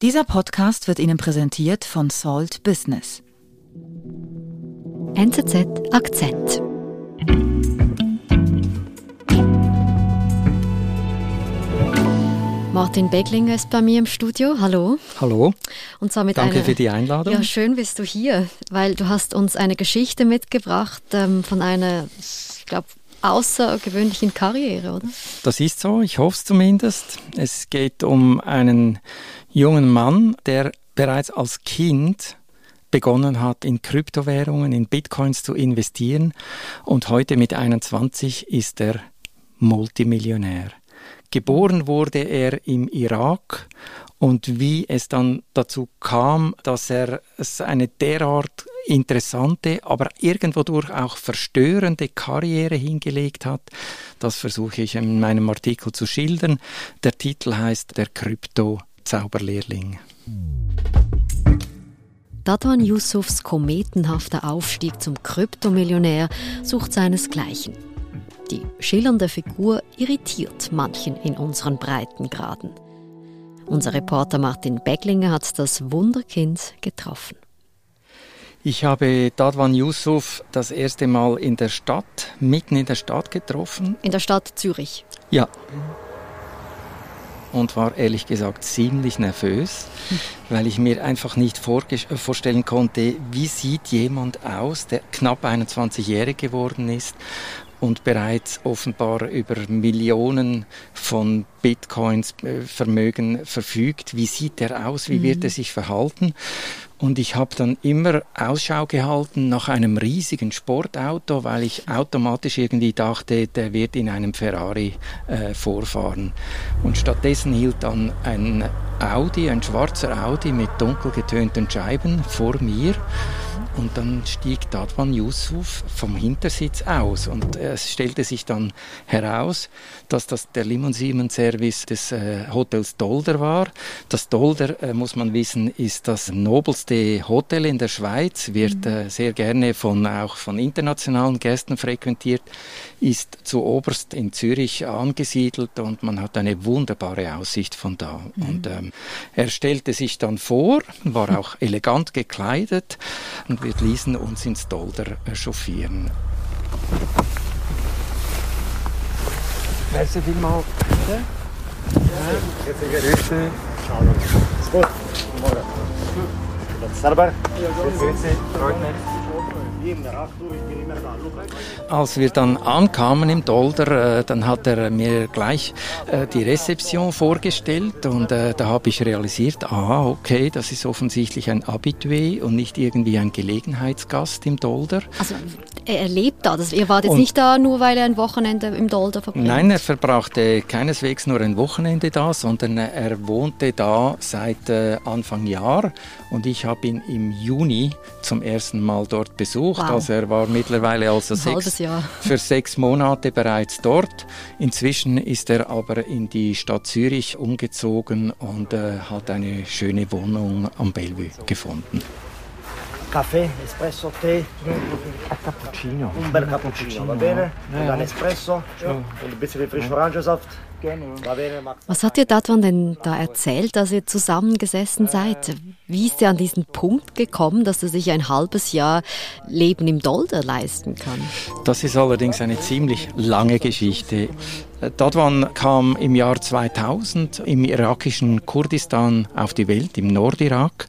Dieser Podcast wird Ihnen präsentiert von Salt Business. NZZ Akzent. Martin Beglinger ist bei mir im Studio. Hallo. Hallo. Und zwar mit Danke einer, für die Einladung. Ja, schön bist du hier, weil du hast uns eine Geschichte mitgebracht ähm, von einer, ich glaube, außergewöhnlichen Karriere, oder? Das ist so, ich hoffe es zumindest. Es geht um einen jungen Mann, der bereits als Kind begonnen hat, in Kryptowährungen, in Bitcoins zu investieren und heute mit 21 ist er Multimillionär. Geboren wurde er im Irak und wie es dann dazu kam, dass er eine derart interessante, aber irgendwo durch auch verstörende Karriere hingelegt hat, das versuche ich in meinem Artikel zu schildern. Der Titel heißt Der Krypto-Zauberlehrling. Dadwan Yusufs kometenhafter Aufstieg zum Kryptomillionär sucht seinesgleichen. Die schillernde Figur irritiert manchen in unseren Breitengraden. Unser Reporter Martin Becklinger hat das Wunderkind getroffen. Ich habe Dadwan Yusuf das erste Mal in der Stadt, mitten in der Stadt getroffen. In der Stadt Zürich? Ja. Und war ehrlich gesagt ziemlich nervös, weil ich mir einfach nicht vorstellen konnte, wie sieht jemand aus, der knapp 21-jährig geworden ist und bereits offenbar über Millionen von Bitcoins äh, Vermögen verfügt. Wie sieht er aus? Wie wird er mhm. sich verhalten? Und ich habe dann immer Ausschau gehalten nach einem riesigen Sportauto, weil ich automatisch irgendwie dachte, der wird in einem Ferrari äh, vorfahren. Und stattdessen hielt dann ein Audi, ein schwarzer Audi mit dunkel getönten Scheiben vor mir. Und dann stieg Dadwan Yusuf vom Hintersitz aus und es stellte sich dann heraus, dass das der Limousinenservice des äh, Hotels Dolder war. Das Dolder, äh, muss man wissen, ist das nobelste Hotel in der Schweiz, wird mhm. äh, sehr gerne von, auch von internationalen Gästen frequentiert, ist zu oberst in Zürich angesiedelt und man hat eine wunderbare Aussicht von da. Mhm. Und ähm, er stellte sich dann vor, war auch elegant gekleidet und wir ließen uns ins Dolder chauffieren. Merci vielmals. Serber. Grüße. Freut mich. Als wir dann ankamen im Dolder, äh, dann hat er mir gleich äh, die Rezeption vorgestellt und äh, da habe ich realisiert, ah, okay, das ist offensichtlich ein Habitué und nicht irgendwie ein Gelegenheitsgast im Dolder. Also er lebt da, das, ihr wart jetzt und nicht da nur, weil er ein Wochenende im Dolder verbringt? Nein, er verbrachte keineswegs nur ein Wochenende da, sondern er wohnte da seit Anfang Jahr und ich habe ihn im Juni zum ersten Mal dort besucht. Wow. Also er war mittlerweile also sechs, für sechs Monate bereits dort. Inzwischen ist er aber in die Stadt Zürich umgezogen und äh, hat eine schöne Wohnung am Bellevue gefunden. Kaffee, Espresso, Tee? Cappuccino. Un bel cappuccino, va bene? Ja. Und ein Espresso ja. und ein bisschen frischen Orangensaft. Was hat dir Dadwan denn da erzählt, dass ihr zusammengesessen seid? Wie ist er an diesen Punkt gekommen, dass er sich ein halbes Jahr Leben im Dolder leisten kann? Das ist allerdings eine ziemlich lange Geschichte. Dadwan kam im Jahr 2000 im irakischen Kurdistan auf die Welt, im Nordirak.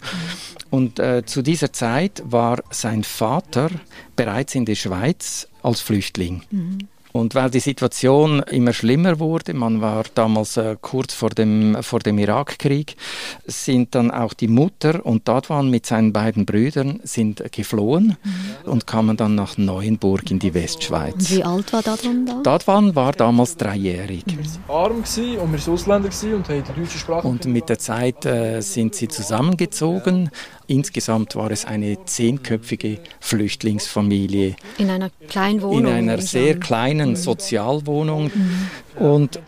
Und äh, zu dieser Zeit war sein Vater bereits in der Schweiz als Flüchtling. Mhm. Und weil die Situation immer schlimmer wurde, man war damals äh, kurz vor dem, vor dem Irakkrieg, sind dann auch die Mutter und Dadwan mit seinen beiden Brüdern sind geflohen mhm. und kamen dann nach Neuenburg in die Westschweiz. Wie alt war Dadwan da? Dadwan war damals dreijährig. Wir waren arm und wir waren Ausländer und haben die deutsche Sprache. Und mit der Zeit äh, sind sie zusammengezogen. Insgesamt war es eine zehnköpfige Flüchtlingsfamilie. In einer kleinen Wohnung? In einer sehr kleinen Sozialwohnung. Mhm. Und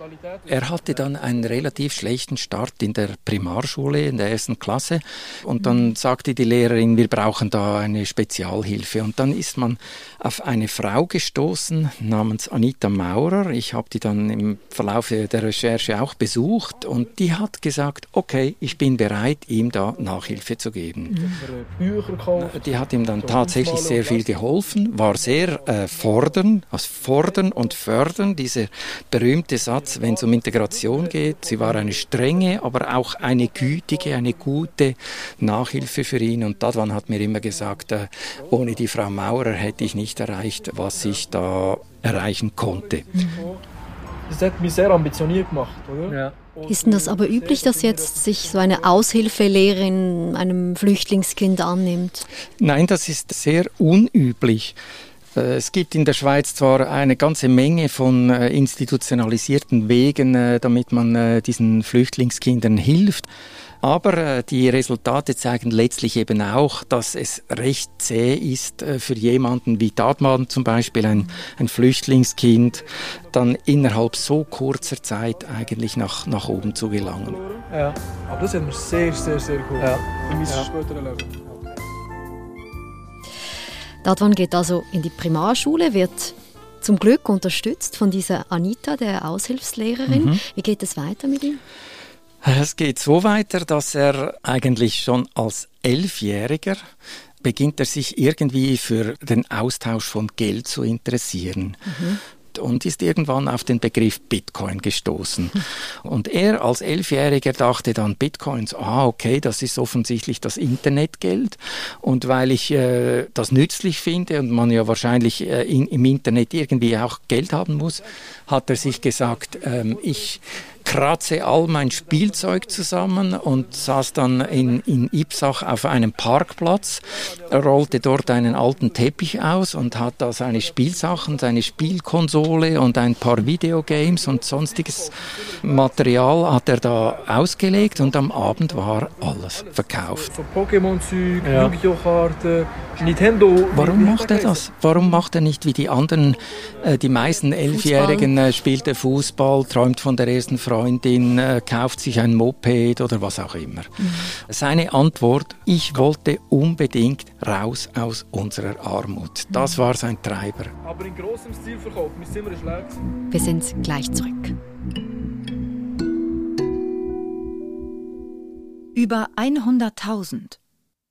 er hatte dann einen relativ schlechten Start in der Primarschule, in der ersten Klasse. Und dann sagte die Lehrerin, wir brauchen da eine Spezialhilfe. Und dann ist man auf eine Frau gestoßen namens Anita Maurer. Ich habe die dann im Verlauf der Recherche auch besucht. Und die hat gesagt, okay, ich bin bereit, ihm da Nachhilfe zu geben. Die hat ihm dann tatsächlich sehr viel geholfen, war sehr äh, fordern, also fordern und fördern, dieser berühmte Satz, wenn es um Integration geht. Sie war eine strenge, aber auch eine gütige, eine gute Nachhilfe für ihn. Und Dadwan hat mir immer gesagt, äh, ohne die Frau Maurer hätte ich nicht erreicht, was ich da erreichen konnte. Das hat mich sehr ambitioniert gemacht, oder? Ja. Ist denn das aber üblich, dass jetzt sich so eine Aushilfelehrerin einem Flüchtlingskind annimmt? Nein, das ist sehr unüblich. Äh, es gibt in der Schweiz zwar eine ganze Menge von äh, institutionalisierten Wegen, äh, damit man diesen Flüchtlingskindern hilft. Aber die Resultate zeigen letztlich eben auch, dass es recht zäh ist für jemanden wie Dadman zum Beispiel, ein, ein Flüchtlingskind, dann innerhalb so kurzer Zeit eigentlich nach, nach oben zu gelangen. Ja, aber das hat mir sehr, sehr, sehr gut. Ja. Für mein ja. späteres Leben. Dadwan geht also in die Primarschule, wird zum Glück unterstützt von dieser Anita, der Aushilfslehrerin. Mhm. Wie geht es weiter mit ihm? Es geht so weiter, dass er eigentlich schon als Elfjähriger beginnt er sich irgendwie für den Austausch von Geld zu interessieren. Mhm und ist irgendwann auf den Begriff Bitcoin gestoßen. Und er als Elfjähriger dachte dann Bitcoins, ah okay, das ist offensichtlich das Internetgeld. Und weil ich äh, das nützlich finde und man ja wahrscheinlich äh, in, im Internet irgendwie auch Geld haben muss, hat er sich gesagt, ähm, ich kratze all mein Spielzeug zusammen und saß dann in, in Ipsach auf einem Parkplatz, rollte dort einen alten Teppich aus und hat da seine Spielsachen, seine Spielkonsole und ein paar Videogames und sonstiges Material hat er da ausgelegt und am Abend war alles verkauft. Ja. Yu-Gi-Oh-Karten, Nintendo. Warum macht er das? Warum macht er nicht wie die anderen, äh, die meisten Elfjährigen, äh, spielt er Fußball, träumt von der ersten Frau Freundin äh, kauft sich ein Moped oder was auch immer. Mhm. Seine Antwort, ich wollte unbedingt raus aus unserer Armut. Das war sein Treiber. Aber in großem Stil verkauft, wir sind schlecht. Wir sind gleich zurück. Über 100.000.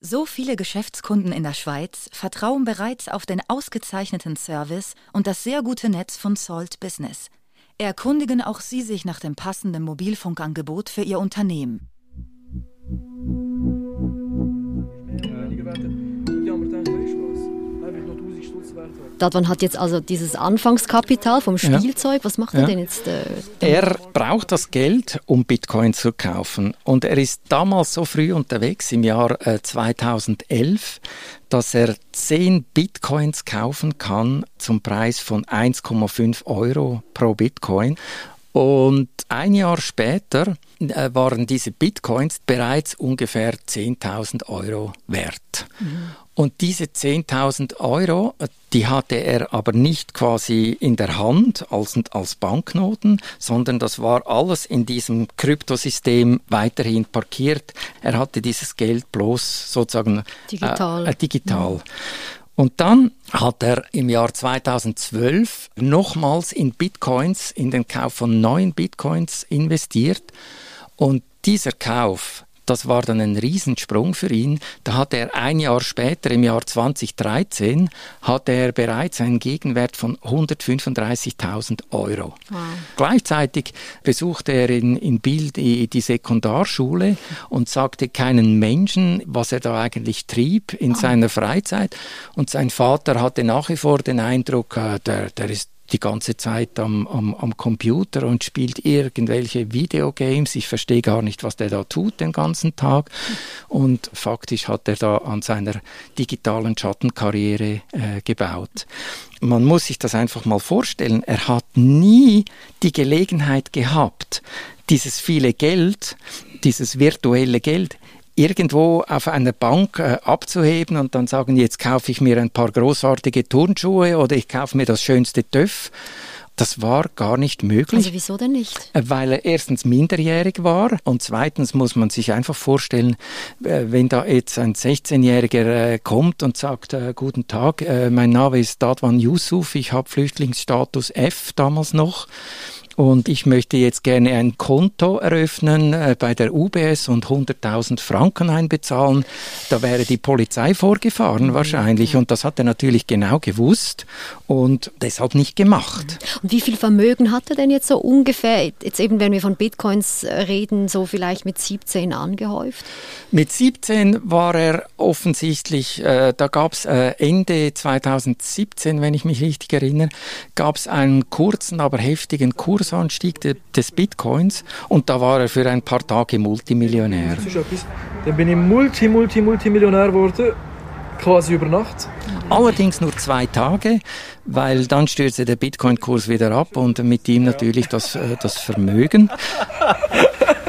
So viele Geschäftskunden in der Schweiz vertrauen bereits auf den ausgezeichneten Service und das sehr gute Netz von Salt Business – Erkundigen auch Sie sich nach dem passenden Mobilfunkangebot für Ihr Unternehmen. Dadwan hat jetzt also dieses Anfangskapital vom Spielzeug. Ja. Was macht er ja. denn jetzt? Äh, er braucht das Geld, um Bitcoin zu kaufen. Und er ist damals so früh unterwegs, im Jahr äh, 2011, dass er 10 Bitcoins kaufen kann zum Preis von 1,5 Euro pro Bitcoin. Und ein Jahr später äh, waren diese Bitcoins bereits ungefähr 10.000 Euro wert. Mhm. Und diese 10.000 Euro, die hatte er aber nicht quasi in der Hand als, als Banknoten, sondern das war alles in diesem Kryptosystem weiterhin parkiert. Er hatte dieses Geld bloß sozusagen digital. Äh, äh, digital. Und dann hat er im Jahr 2012 nochmals in Bitcoins, in den Kauf von neuen Bitcoins investiert. Und dieser Kauf das war dann ein Riesensprung für ihn. Da hat er ein Jahr später, im Jahr 2013, hatte er bereits einen Gegenwert von 135.000 Euro. Wow. Gleichzeitig besuchte er in, in Biel die, die, Sekundarschule und sagte keinen Menschen, was er da eigentlich trieb in oh. seiner Freizeit. Und sein Vater hatte nach wie vor den Eindruck, äh, der, der ist die ganze Zeit am, am, am Computer und spielt irgendwelche Videogames. Ich verstehe gar nicht, was der da tut den ganzen Tag. Und faktisch hat er da an seiner digitalen Schattenkarriere äh, gebaut. Man muss sich das einfach mal vorstellen. Er hat nie die Gelegenheit gehabt, dieses viele Geld, dieses virtuelle Geld irgendwo auf einer Bank äh, abzuheben und dann sagen, jetzt kaufe ich mir ein paar großartige Turnschuhe oder ich kaufe mir das schönste TÜV Das war gar nicht möglich. Also wieso denn nicht? Äh, weil er erstens minderjährig war und zweitens muss man sich einfach vorstellen, äh, wenn da jetzt ein 16-Jähriger äh, kommt und sagt, guten Tag, mein Name ist Dadwan Yusuf, ich habe Flüchtlingsstatus F damals noch und ich möchte jetzt gerne ein Konto eröffnen äh, bei der UBS und 100.000 Franken einbezahlen. Da wäre die Polizei vorgefahren mhm. wahrscheinlich und das hat er natürlich genau gewusst und deshalb nicht gemacht. Und wie viel Vermögen hat er denn jetzt so ungefähr, jetzt eben wenn wir von Bitcoins äh, reden, so vielleicht mit 17 angehäuft? Mit 17 war er offensichtlich, äh, da gab es äh, Ende 2017, wenn ich mich richtig erinnere, gab es einen kurzen, aber heftigen Kurs Kursanstieg des Bitcoins und da war er für ein paar Tage Multimillionär. Dann bin ich Multi, Multi, Multimillionär geworden, quasi über Nacht. Allerdings nur zwei Tage, weil dann stürzte der Bitcoin-Kurs wieder ab und mit ihm natürlich das, äh, das Vermögen.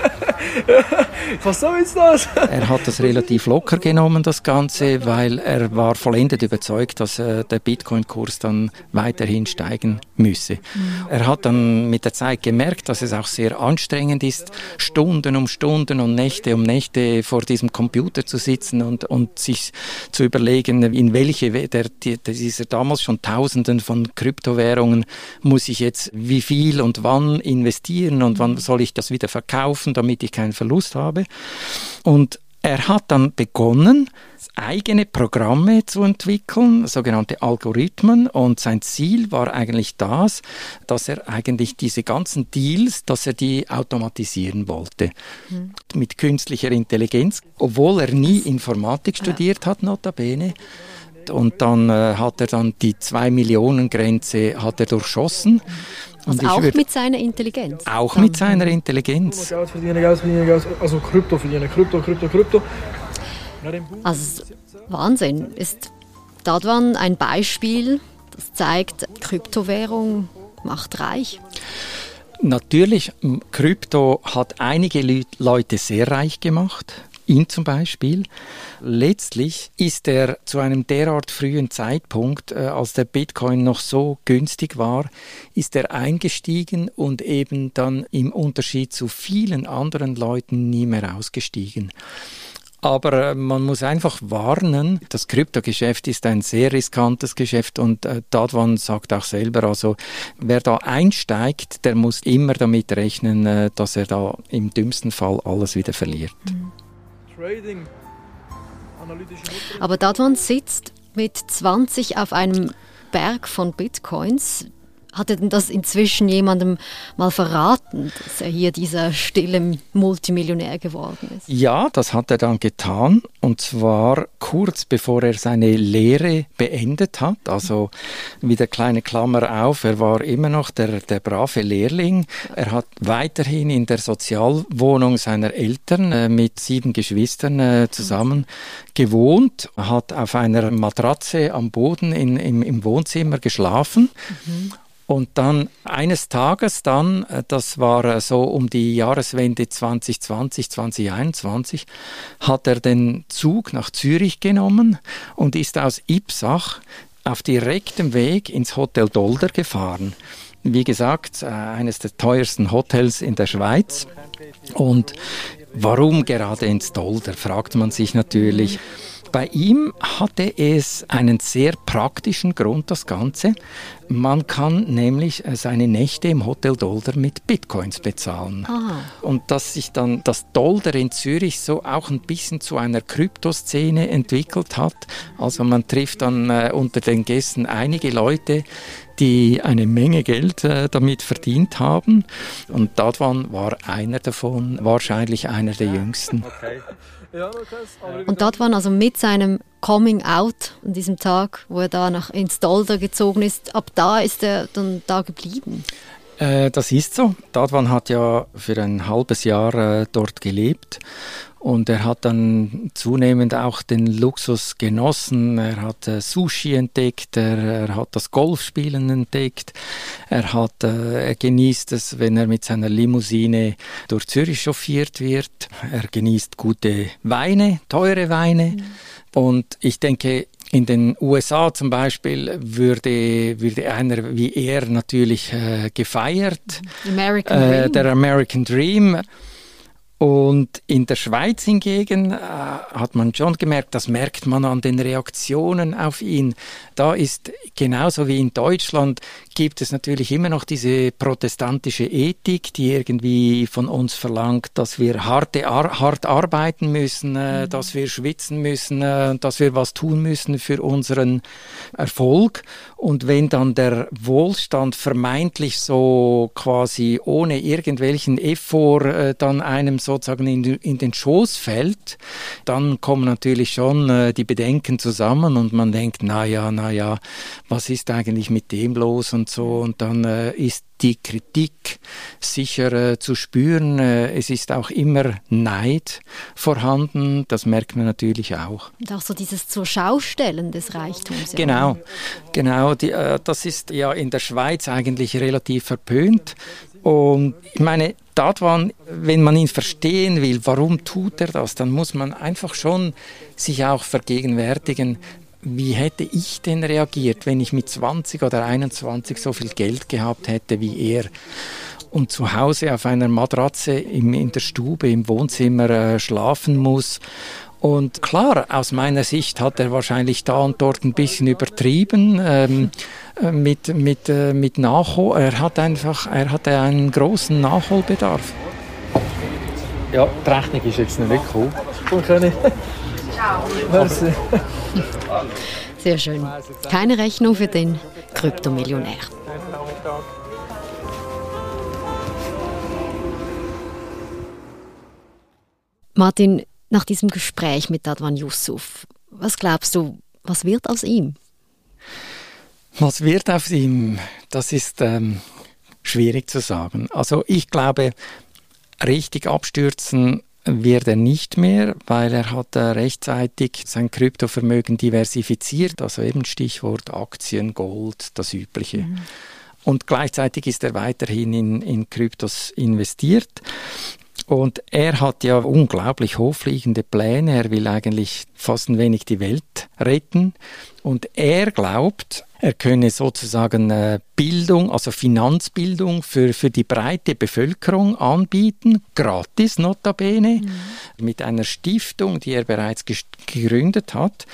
Was soll jetzt das? er hat das relativ locker genommen, das Ganze, weil er war vollendet überzeugt, dass äh, der Bitcoin-Kurs dann weiterhin steigen müsse. Mhm. Er hat dann mit der Zeit gemerkt, dass es auch sehr anstrengend ist, Stunden um Stunden und Nächte um Nächte vor diesem Computer zu sitzen und, und sich zu überlegen, in welche der, dieser damals schon Tausenden von Kryptowährungen muss ich jetzt wie viel und wann investieren und wann soll ich das wieder verkaufen, damit ich keinen Verlust habe. Und er hat dann begonnen, eigene Programme zu entwickeln, sogenannte Algorithmen. Und sein Ziel war eigentlich das, dass er eigentlich diese ganzen Deals, dass er die automatisieren wollte. Mhm. Mit künstlicher Intelligenz, obwohl er nie Informatik studiert hat, notabene. Und dann äh, hat er dann die 2 Millionen Grenze hat er durchschossen. Mhm. Also auch mit seiner Intelligenz? Auch mit seiner Intelligenz. Geld verdienen, Geld verdienen, Geld, also Krypto verdienen, Krypto, Krypto, Krypto. Also Wahnsinn. Ist Dadwan ein Beispiel, das zeigt, Kryptowährung macht reich? Natürlich, Krypto hat einige Leute sehr reich gemacht ihn zum Beispiel. Letztlich ist er zu einem derart frühen Zeitpunkt, äh, als der Bitcoin noch so günstig war, ist er eingestiegen und eben dann im Unterschied zu vielen anderen Leuten nie mehr ausgestiegen. Aber äh, man muss einfach warnen, das Kryptogeschäft ist ein sehr riskantes Geschäft und äh, Dadwan sagt auch selber, also wer da einsteigt, der muss immer damit rechnen, dass er da im dümmsten Fall alles wieder verliert. Mhm. Trading. Aber Dadwan sitzt mit 20 auf einem Berg von Bitcoins. Hat er denn das inzwischen jemandem mal verraten, dass er hier dieser stille Multimillionär geworden ist? Ja, das hat er dann getan. Und zwar kurz bevor er seine Lehre beendet hat. Also wieder kleine Klammer auf, er war immer noch der, der brave Lehrling. Er hat weiterhin in der Sozialwohnung seiner Eltern äh, mit sieben Geschwistern äh, zusammen gewohnt, hat auf einer Matratze am Boden in, im, im Wohnzimmer geschlafen. Mhm. Und dann eines Tages dann, äh, das war äh, so um die Jahreswende 2020, 2021, hat er den Zug nach Zürich genommen und ist aus Ipsach auf direktem Weg ins Hotel Dolder gefahren. Wie gesagt, äh, eines der teuersten Hotels in der Schweiz. Und warum gerade ins Dolder, fragt man sich natürlich. Bei ihm hatte es einen sehr praktischen Grund, das Ganze. Man kann nämlich äh, seine Nächte im Hotel Dolder mit Bitcoins bezahlen. Aha. Und dass sich dann das Dolder in Zürich so auch ein bisschen zu einer Kryptoszene entwickelt hat. Also man trifft dann äh, unter den Gästen einige Leute, die eine Menge Geld äh, damit verdient haben. Und Dadwan war einer davon, wahrscheinlich einer der jüngsten. Okay. Und dort waren also mit seinem Coming Out an diesem Tag, wo er da nach ins Dolder gezogen ist, ab da ist er dann da geblieben. Äh, das ist so. Dadwan hat ja für ein halbes Jahr äh, dort gelebt und er hat dann zunehmend auch den Luxus genossen. Er hat äh, Sushi entdeckt, er, er, hat das Golfspielen entdeckt, er, hat, äh, er genießt es, wenn er mit seiner Limousine durch Zürich chauffiert wird. Er genießt gute Weine, teure Weine. Mhm. Und ich denke, in den USA zum Beispiel würde, würde einer wie er natürlich äh, gefeiert. American äh. Der American Dream. Und in der Schweiz hingegen äh, hat man schon gemerkt, das merkt man an den Reaktionen auf ihn. Da ist genauso wie in Deutschland gibt es natürlich immer noch diese protestantische Ethik, die irgendwie von uns verlangt, dass wir harte, ar hart arbeiten müssen, äh, mhm. dass wir schwitzen müssen, äh, dass wir was tun müssen für unseren Erfolg. Und wenn dann der Wohlstand vermeintlich so quasi ohne irgendwelchen Effort äh, dann einem sozusagen in, in, den Schoß fällt, dann kommen natürlich schon äh, die Bedenken zusammen und man denkt, na ja, na ja, was ist eigentlich mit dem los und so. Und dann äh, ist die Kritik sicher äh, zu spüren. Äh, es ist auch immer Neid vorhanden, das merkt man natürlich auch. Und auch so dieses zur Schaustellen des Reichtums. Genau, genau. Die, äh, das ist ja in der Schweiz eigentlich relativ verpönt. Und ich meine, Dadwan, wenn man ihn verstehen will, warum tut er das, dann muss man einfach schon sich auch vergegenwärtigen, wie hätte ich denn reagiert, wenn ich mit 20 oder 21 so viel Geld gehabt hätte wie er? Und zu Hause auf einer Matratze im, in der Stube, im Wohnzimmer äh, schlafen muss. Und klar, aus meiner Sicht hat er wahrscheinlich da und dort ein bisschen übertrieben ähm, äh, mit, mit, äh, mit Nachhol. Er hat einfach, er hatte einen großen Nachholbedarf. Ja, die Rechnung ist jetzt noch nicht Ciao. Merci. Sehr schön. Keine Rechnung für den Kryptomillionär. Martin, nach diesem Gespräch mit Dadwan Yusuf, was glaubst du, was wird aus ihm? Was wird aus ihm? Das ist ähm, schwierig zu sagen. Also ich glaube, richtig abstürzen wird er nicht mehr, weil er hat äh, rechtzeitig sein Kryptovermögen diversifiziert, also eben Stichwort Aktien, Gold, das Übliche. Mhm. Und gleichzeitig ist er weiterhin in, in Kryptos investiert. Und er hat ja unglaublich hochfliegende Pläne. Er will eigentlich fast ein wenig die Welt retten. Und er glaubt, er könne sozusagen äh, Bildung, also Finanzbildung für, für die breite Bevölkerung anbieten, gratis notabene, mhm. mit einer Stiftung, die er bereits gegründet hat,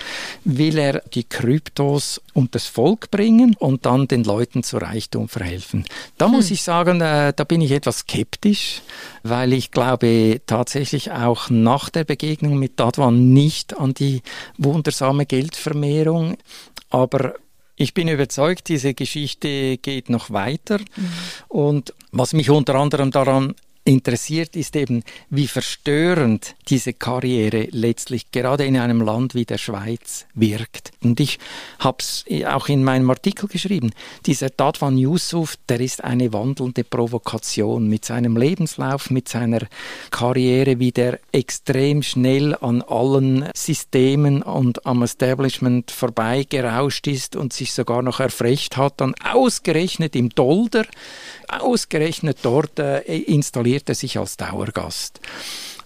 will er die Kryptos und das Volk bringen und dann den Leuten zu Reichtum verhelfen. Da mhm. muss ich sagen, äh, da bin ich etwas skeptisch, weil ich glaube tatsächlich auch nach der Begegnung mit Dadwan nicht an die wundersame Geldvermehrung, aber ich bin überzeugt, diese Geschichte geht noch weiter. Mhm. Und was mich unter anderem daran interessiert, ist eben, wie verstörend diese Karriere letztlich gerade in einem Land wie der Schweiz wirkt. Und ich habe es auch in meinem Artikel geschrieben, dieser Dadwan Yusuf, der ist eine wandelnde Provokation mit seinem Lebenslauf, mit seiner Karriere, wie der extrem schnell an allen Systemen und am Establishment vorbeigerauscht ist und sich sogar noch erfrecht hat, dann ausgerechnet im Dolder, ausgerechnet dort äh, installiert er sich als Dauergast.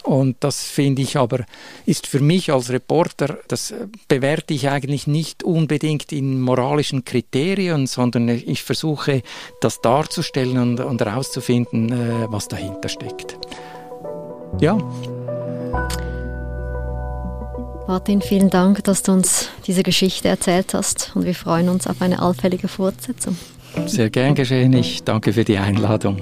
Und das finde ich aber, ist für mich als Reporter, das bewerte ich eigentlich nicht unbedingt in moralischen Kriterien, sondern ich versuche das darzustellen und, und herauszufinden, äh, was dahinter steckt. Ja. Martin, vielen Dank, dass du uns diese Geschichte erzählt hast und wir freuen uns auf eine allfällige Fortsetzung. Sehr gern geschehen. Ich danke für die Einladung.